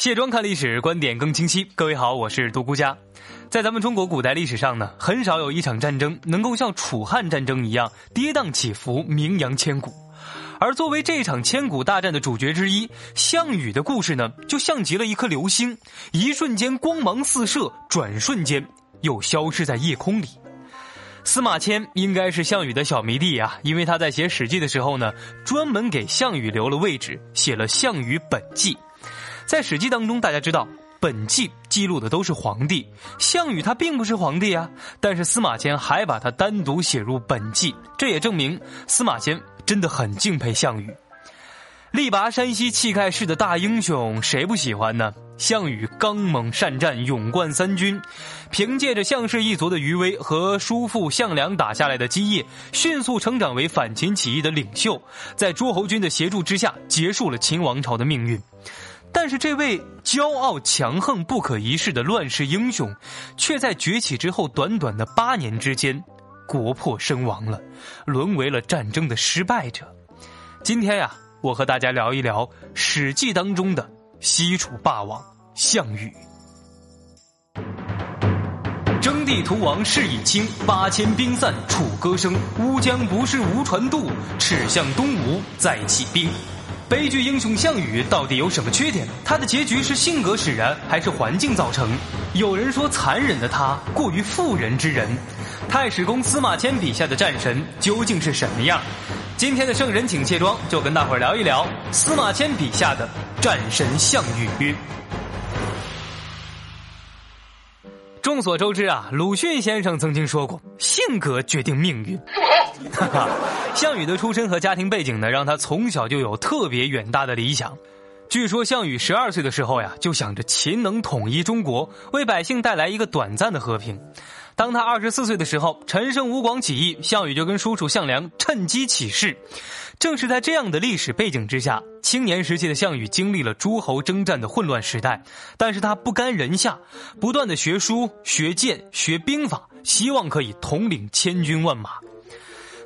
卸妆看历史，观点更清晰。各位好，我是独孤家。在咱们中国古代历史上呢，很少有一场战争能够像楚汉战争一样跌宕起伏、名扬千古。而作为这场千古大战的主角之一，项羽的故事呢，就像极了一颗流星，一瞬间光芒四射，转瞬间又消失在夜空里。司马迁应该是项羽的小迷弟啊，因为他在写《史记》的时候呢，专门给项羽留了位置，写了《项羽本纪》。在《史记》当中，大家知道本纪记录的都是皇帝，项羽他并不是皇帝啊，但是司马迁还把他单独写入本纪，这也证明司马迁真的很敬佩项羽。力拔山兮气盖世的大英雄，谁不喜欢呢？项羽刚猛善战，勇冠三军，凭借着项氏一族的余威和叔父项梁打下来的基业，迅速成长为反秦起义的领袖，在诸侯军的协助之下，结束了秦王朝的命运。但是，这位骄傲、强横、不可一世的乱世英雄，却在崛起之后短短的八年之间，国破身亡了，沦为了战争的失败者。今天呀，我和大家聊一聊《史记》当中的西楚霸王项羽。征地图王事已清，八千兵散楚歌声。乌江不是无船渡，耻向东吴再起兵。悲剧英雄项羽到底有什么缺点？他的结局是性格使然，还是环境造成？有人说残忍的他过于妇人之仁。太史公司马迁笔下的战神究竟是什么样？今天的圣人请卸妆，就跟大伙儿聊一聊司马迁笔下的战神项羽。众所周知啊，鲁迅先生曾经说过：“性格决定命运。”哈哈，项羽的出身和家庭背景呢，让他从小就有特别远大的理想。据说项羽十二岁的时候呀，就想着秦能统一中国，为百姓带来一个短暂的和平。当他二十四岁的时候，陈胜吴广起义，项羽就跟叔叔项梁趁机起事。正是在这样的历史背景之下，青年时期的项羽经历了诸侯征战的混乱时代，但是他不甘人下，不断的学书、学剑、学兵法，希望可以统领千军万马。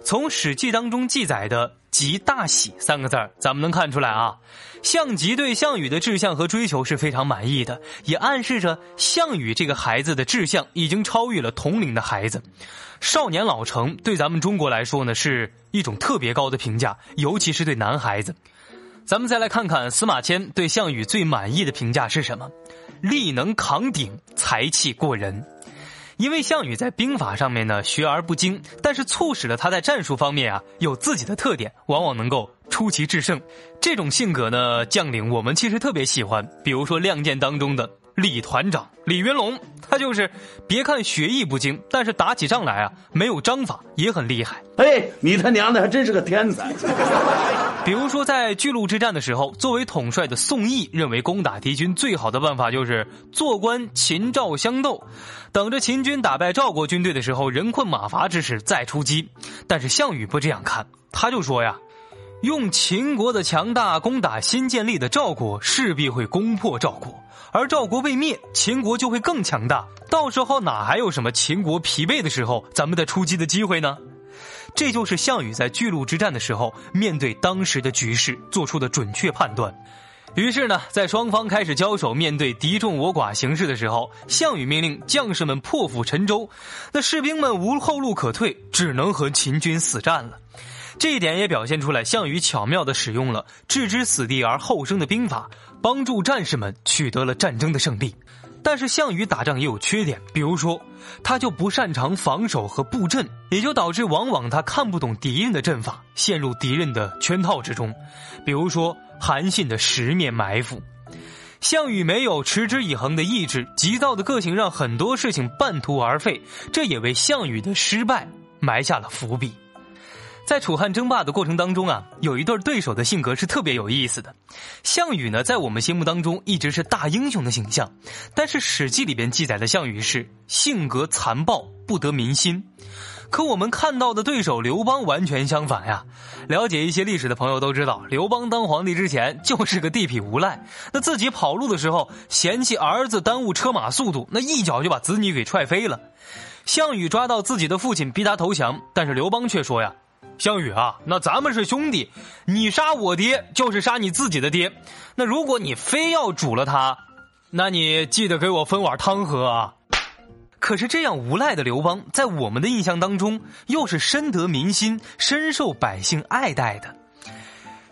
从《史记》当中记载的“极大喜”三个字儿，咱们能看出来啊，项籍对项羽的志向和追求是非常满意的，也暗示着项羽这个孩子的志向已经超越了同龄的孩子。少年老成对咱们中国来说呢，是一种特别高的评价，尤其是对男孩子。咱们再来看看司马迁对项羽最满意的评价是什么？力能扛鼎，才气过人。因为项羽在兵法上面呢学而不精，但是促使了他在战术方面啊有自己的特点，往往能够出奇制胜。这种性格呢，将领我们其实特别喜欢，比如说《亮剑》当中的。李团长李云龙，他就是别看学艺不精，但是打起仗来啊，没有章法也很厉害。哎，你他娘的还真是个天才！比如说在巨鹿之战的时候，作为统帅的宋义认为攻打敌军最好的办法就是坐观秦赵相斗，等着秦军打败赵国军队的时候，人困马乏之时再出击。但是项羽不这样看，他就说呀。用秦国的强大攻打新建立的赵国，势必会攻破赵国，而赵国被灭，秦国就会更强大。到时候哪还有什么秦国疲惫的时候，咱们的出击的机会呢？这就是项羽在巨鹿之战的时候，面对当时的局势做出的准确判断。于是呢，在双方开始交手、面对敌众我寡形势的时候，项羽命令将士们破釜沉舟，那士兵们无后路可退，只能和秦军死战了。这一点也表现出来，项羽巧妙地使用了置之死地而后生的兵法，帮助战士们取得了战争的胜利。但是项羽打仗也有缺点，比如说，他就不擅长防守和布阵，也就导致往往他看不懂敌人的阵法，陷入敌人的圈套之中。比如说韩信的十面埋伏，项羽没有持之以恒的意志，急躁的个性让很多事情半途而废，这也为项羽的失败埋下了伏笔。在楚汉争霸的过程当中啊，有一对对手的性格是特别有意思的。项羽呢，在我们心目当中一直是大英雄的形象，但是《史记》里边记载的项羽是性格残暴，不得民心。可我们看到的对手刘邦完全相反呀。了解一些历史的朋友都知道，刘邦当皇帝之前就是个地痞无赖，那自己跑路的时候嫌弃儿子耽误车马速度，那一脚就把子女给踹飞了。项羽抓到自己的父亲，逼他投降，但是刘邦却说呀。项羽啊，那咱们是兄弟，你杀我爹就是杀你自己的爹。那如果你非要煮了他，那你记得给我分碗汤喝啊。可是这样无赖的刘邦，在我们的印象当中，又是深得民心、深受百姓爱戴的。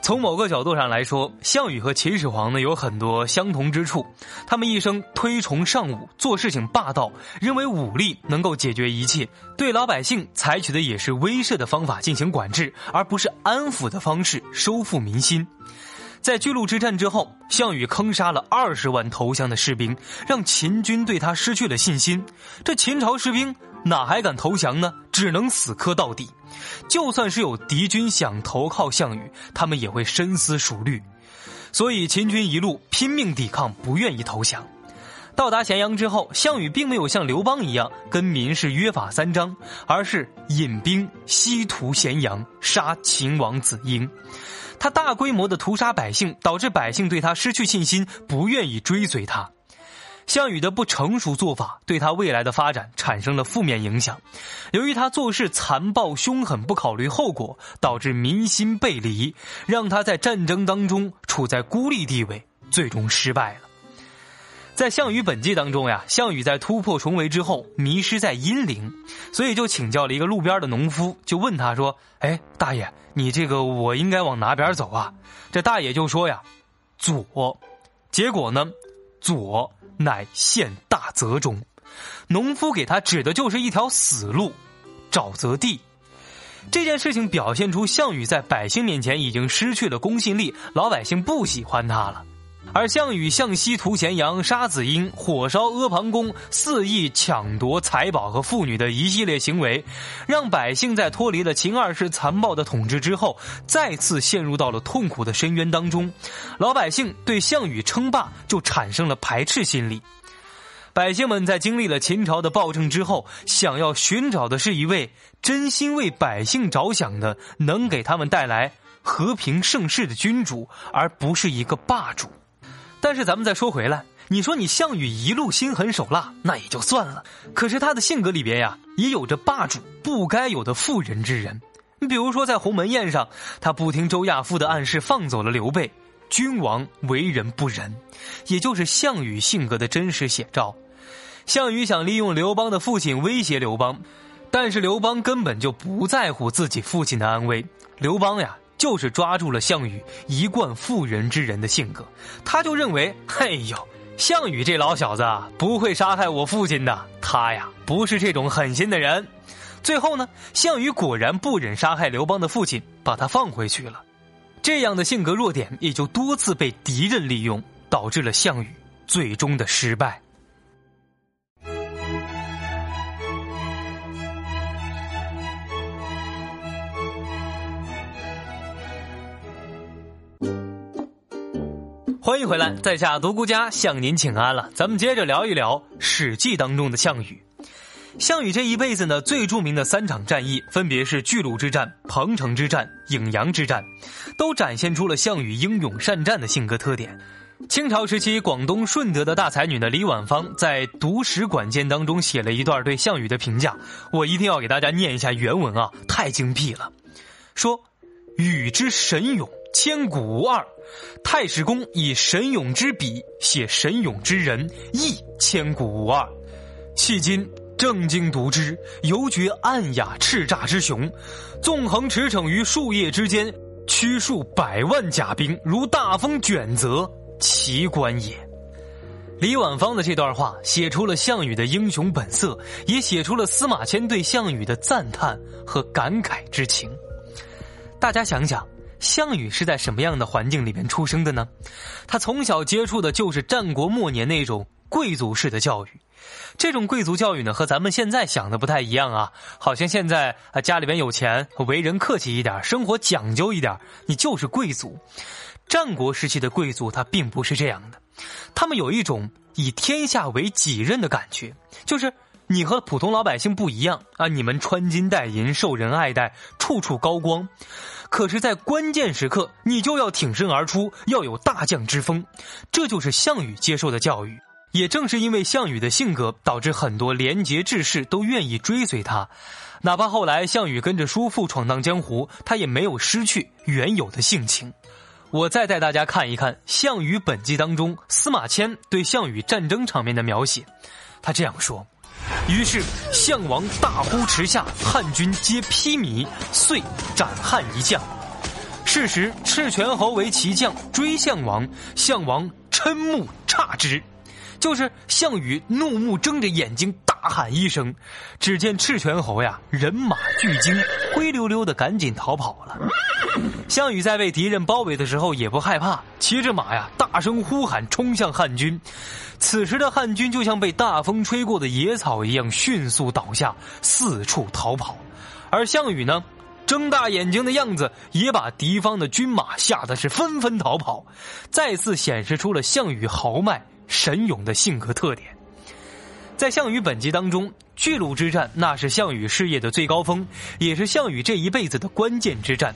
从某个角度上来说，项羽和秦始皇呢有很多相同之处。他们一生推崇尚武，做事情霸道，认为武力能够解决一切。对老百姓采取的也是威慑的方法进行管制，而不是安抚的方式收复民心。在巨鹿之战之后，项羽坑杀了二十万投降的士兵，让秦军对他失去了信心。这秦朝士兵哪还敢投降呢？只能死磕到底。就算是有敌军想投靠项羽，他们也会深思熟虑。所以秦军一路拼命抵抗，不愿意投降。到达咸阳之后，项羽并没有像刘邦一样跟民士约法三章，而是引兵西屠咸阳，杀秦王子婴。他大规模的屠杀百姓，导致百姓对他失去信心，不愿意追随他。项羽的不成熟做法对他未来的发展产生了负面影响。由于他做事残暴凶狠，不考虑后果，导致民心背离，让他在战争当中处在孤立地位，最终失败了。在《项羽本纪》当中呀，项羽在突破重围之后迷失在阴陵，所以就请教了一个路边的农夫，就问他说：“哎，大爷，你这个我应该往哪边走啊？”这大爷就说呀：“左。”结果呢，左。乃陷大泽中，农夫给他指的就是一条死路，沼泽地。这件事情表现出项羽在百姓面前已经失去了公信力，老百姓不喜欢他了。而项羽向西屠咸阳、杀子婴、火烧阿房宫、肆意抢夺财宝和妇女的一系列行为，让百姓在脱离了秦二世残暴的统治之后，再次陷入到了痛苦的深渊当中。老百姓对项羽称霸就产生了排斥心理。百姓们在经历了秦朝的暴政之后，想要寻找的是一位真心为百姓着想的，能给他们带来和平盛世的君主，而不是一个霸主。但是咱们再说回来，你说你项羽一路心狠手辣，那也就算了。可是他的性格里边呀，也有着霸主不该有的妇人之仁。你比如说在鸿门宴上，他不听周亚夫的暗示，放走了刘备。君王为人不仁，也就是项羽性格的真实写照。项羽想利用刘邦的父亲威胁刘邦，但是刘邦根本就不在乎自己父亲的安危。刘邦呀。就是抓住了项羽一贯妇人之仁的性格，他就认为，嘿呦，项羽这老小子不会杀害我父亲的，他呀不是这种狠心的人。最后呢，项羽果然不忍杀害刘邦的父亲，把他放回去了。这样的性格弱点也就多次被敌人利用，导致了项羽最终的失败。欢迎回来，在下独孤家向您请安了。咱们接着聊一聊《史记》当中的项羽。项羽这一辈子呢，最著名的三场战役分别是巨鹿之战、彭城之战、颍阳之战，都展现出了项羽英勇善战的性格特点。清朝时期，广东顺德的大才女呢李婉芳在《读史馆见》当中写了一段对项羽的评价，我一定要给大家念一下原文啊，太精辟了。说：“羽之神勇。”千古无二，太史公以神勇之笔写神勇之人，亦千古无二。迄今正经读之，犹觉暗雅叱咤之雄。纵横驰骋于树叶之间，驱数百万甲兵，如大风卷泽，奇观也。李婉芳的这段话写出了项羽的英雄本色，也写出了司马迁对项羽的赞叹和感慨之情。大家想想。项羽是在什么样的环境里面出生的呢？他从小接触的就是战国末年那种贵族式的教育。这种贵族教育呢，和咱们现在想的不太一样啊。好像现在啊，家里边有钱，为人客气一点，生活讲究一点，你就是贵族。战国时期的贵族他并不是这样的，他们有一种以天下为己任的感觉，就是你和普通老百姓不一样啊，你们穿金戴银，受人爱戴，处处高光。可是，在关键时刻，你就要挺身而出，要有大将之风，这就是项羽接受的教育。也正是因为项羽的性格，导致很多廉洁志士都愿意追随他。哪怕后来项羽跟着叔父闯荡江湖，他也没有失去原有的性情。我再带大家看一看《项羽本纪》当中司马迁对项羽战争场面的描写。他这样说：“于是项王大呼驰下，汉军皆披靡，遂斩汉一将。是时赤泉侯为骑将，追项王，项王瞠目诧之。”就是项羽怒目睁着眼睛大喊一声，只见赤泉侯呀人马俱惊，灰溜溜的赶紧逃跑了。项羽在被敌人包围的时候也不害怕，骑着马呀大声呼喊，冲向汉军。此时的汉军就像被大风吹过的野草一样迅速倒下，四处逃跑。而项羽呢，睁大眼睛的样子也把敌方的军马吓得是纷纷逃跑，再次显示出了项羽豪迈。神勇的性格特点，在项羽本纪当中，巨鹿之战那是项羽事业的最高峰，也是项羽这一辈子的关键之战。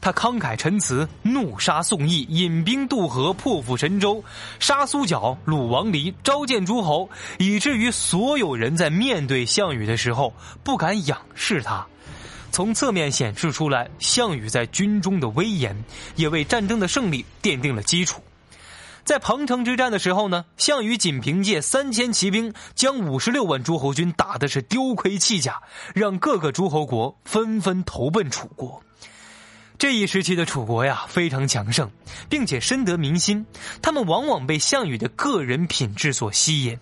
他慷慨陈词，怒杀宋义，引兵渡河，破釜沉舟，杀苏角，鲁王离，召见诸侯，以至于所有人在面对项羽的时候不敢仰视他。从侧面显示出来，项羽在军中的威严，也为战争的胜利奠定了基础。在彭城之战的时候呢，项羽仅凭借三千骑兵，将五十六万诸侯军打的是丢盔弃甲，让各个诸侯国纷纷投奔楚国。这一时期的楚国呀，非常强盛，并且深得民心。他们往往被项羽的个人品质所吸引，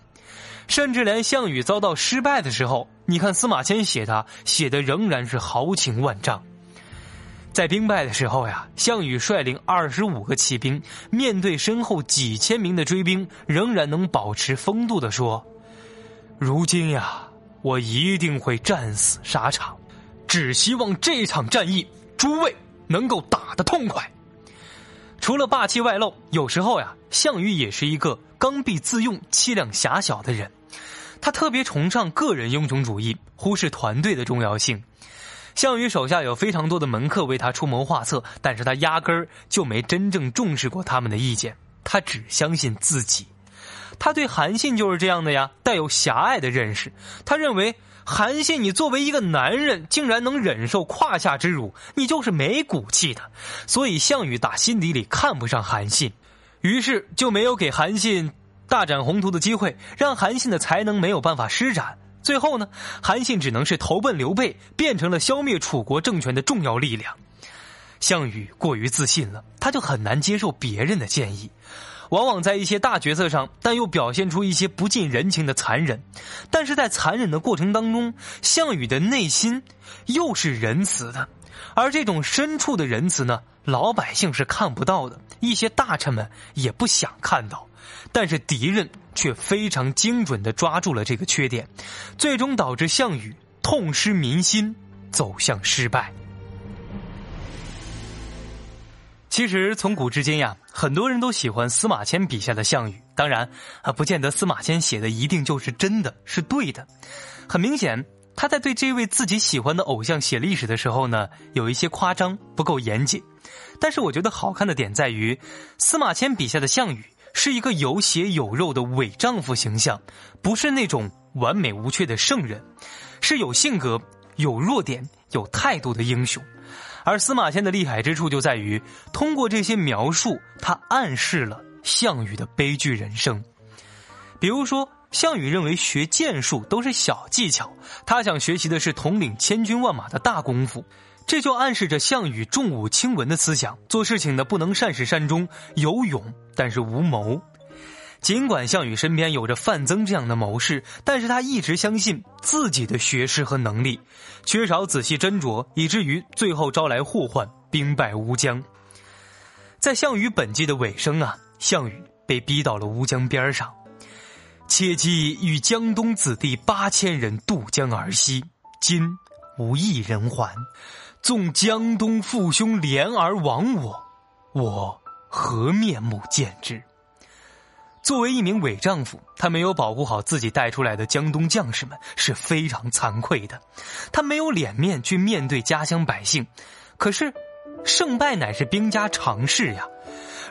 甚至连项羽遭到失败的时候，你看司马迁写他写的仍然是豪情万丈。在兵败的时候呀，项羽率领二十五个骑兵，面对身后几千名的追兵，仍然能保持风度的说：“如今呀，我一定会战死沙场，只希望这场战役诸位能够打得痛快。”除了霸气外露，有时候呀，项羽也是一个刚愎自用、气量狭小的人，他特别崇尚个人英雄主义，忽视团队的重要性。项羽手下有非常多的门客为他出谋划策，但是他压根儿就没真正重视过他们的意见，他只相信自己。他对韩信就是这样的呀，带有狭隘的认识。他认为韩信，你作为一个男人，竟然能忍受胯下之辱，你就是没骨气的。所以项羽打心底里看不上韩信，于是就没有给韩信大展宏图的机会，让韩信的才能没有办法施展。最后呢，韩信只能是投奔刘备，变成了消灭楚国政权的重要力量。项羽过于自信了，他就很难接受别人的建议，往往在一些大决策上，但又表现出一些不近人情的残忍。但是在残忍的过程当中，项羽的内心又是仁慈的，而这种深处的仁慈呢，老百姓是看不到的，一些大臣们也不想看到。但是敌人却非常精准的抓住了这个缺点，最终导致项羽痛失民心，走向失败。其实从古至今呀，很多人都喜欢司马迁笔下的项羽，当然啊，不见得司马迁写的一定就是真的是对的。很明显，他在对这位自己喜欢的偶像写历史的时候呢，有一些夸张，不够严谨。但是我觉得好看的点在于，司马迁笔下的项羽。是一个有血有肉的伪丈夫形象，不是那种完美无缺的圣人，是有性格、有弱点、有态度的英雄。而司马迁的厉害之处就在于，通过这些描述，他暗示了项羽的悲剧人生。比如说，项羽认为学剑术都是小技巧，他想学习的是统领千军万马的大功夫。这就暗示着项羽重武轻文的思想，做事情呢不能善始善终，有勇但是无谋。尽管项羽身边有着范增这样的谋士，但是他一直相信自己的学识和能力，缺少仔细斟酌，以至于最后招来祸患，兵败乌江。在项羽本纪的尾声啊，项羽被逼到了乌江边上，切记与江东子弟八千人渡江而西，今无一人还。纵江东父兄连而亡我，我何面目见之？作为一名伪丈夫，他没有保护好自己带出来的江东将士们，是非常惭愧的。他没有脸面去面对家乡百姓。可是，胜败乃是兵家常事呀。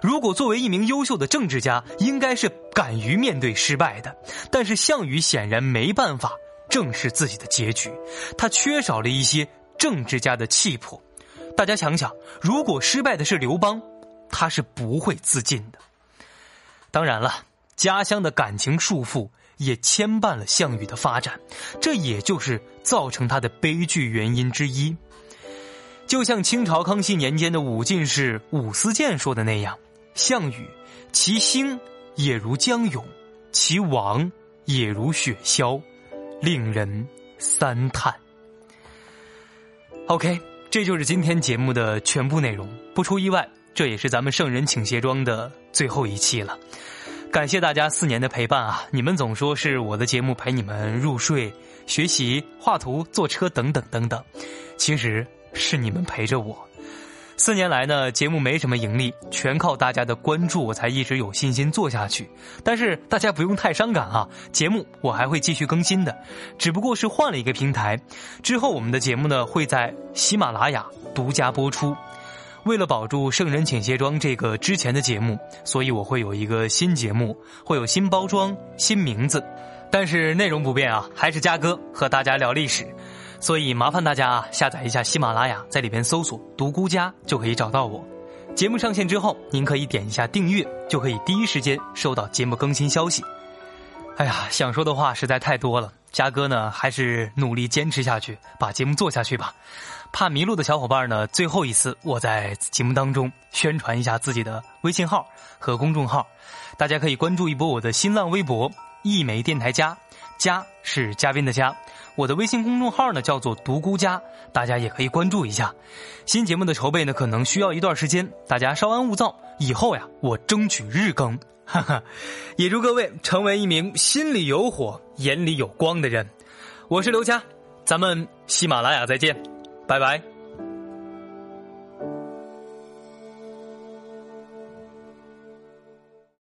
如果作为一名优秀的政治家，应该是敢于面对失败的。但是项羽显然没办法正视自己的结局，他缺少了一些政治家的气魄。大家想想，如果失败的是刘邦，他是不会自尽的。当然了，家乡的感情束缚也牵绊了项羽的发展，这也就是造成他的悲剧原因之一。就像清朝康熙年间的武进士武思建说的那样：“项羽，其兴也如江涌，其亡也如雪消，令人三叹。” OK，这就是今天节目的全部内容。不出意外，这也是咱们圣人请卸妆的最后一期了。感谢大家四年的陪伴啊！你们总说是我的节目陪你们入睡、学习、画图、坐车等等等等，其实。是你们陪着我，四年来呢，节目没什么盈利，全靠大家的关注，我才一直有信心做下去。但是大家不用太伤感啊，节目我还会继续更新的，只不过是换了一个平台。之后我们的节目呢会在喜马拉雅独家播出。为了保住《圣人请卸妆》这个之前的节目，所以我会有一个新节目，会有新包装、新名字，但是内容不变啊，还是嘉哥和大家聊历史。所以麻烦大家啊，下载一下喜马拉雅，在里边搜索“独孤家”就可以找到我。节目上线之后，您可以点一下订阅，就可以第一时间收到节目更新消息。哎呀，想说的话实在太多了，嘉哥呢还是努力坚持下去，把节目做下去吧。怕迷路的小伙伴呢，最后一次我在节目当中宣传一下自己的微信号和公众号，大家可以关注一波我的新浪微博“一枚电台家”，家是嘉宾的家。我的微信公众号呢叫做独孤家，大家也可以关注一下。新节目的筹备呢可能需要一段时间，大家稍安勿躁。以后呀，我争取日更。哈哈，也祝各位成为一名心里有火、眼里有光的人。我是刘佳，咱们喜马拉雅再见，拜拜。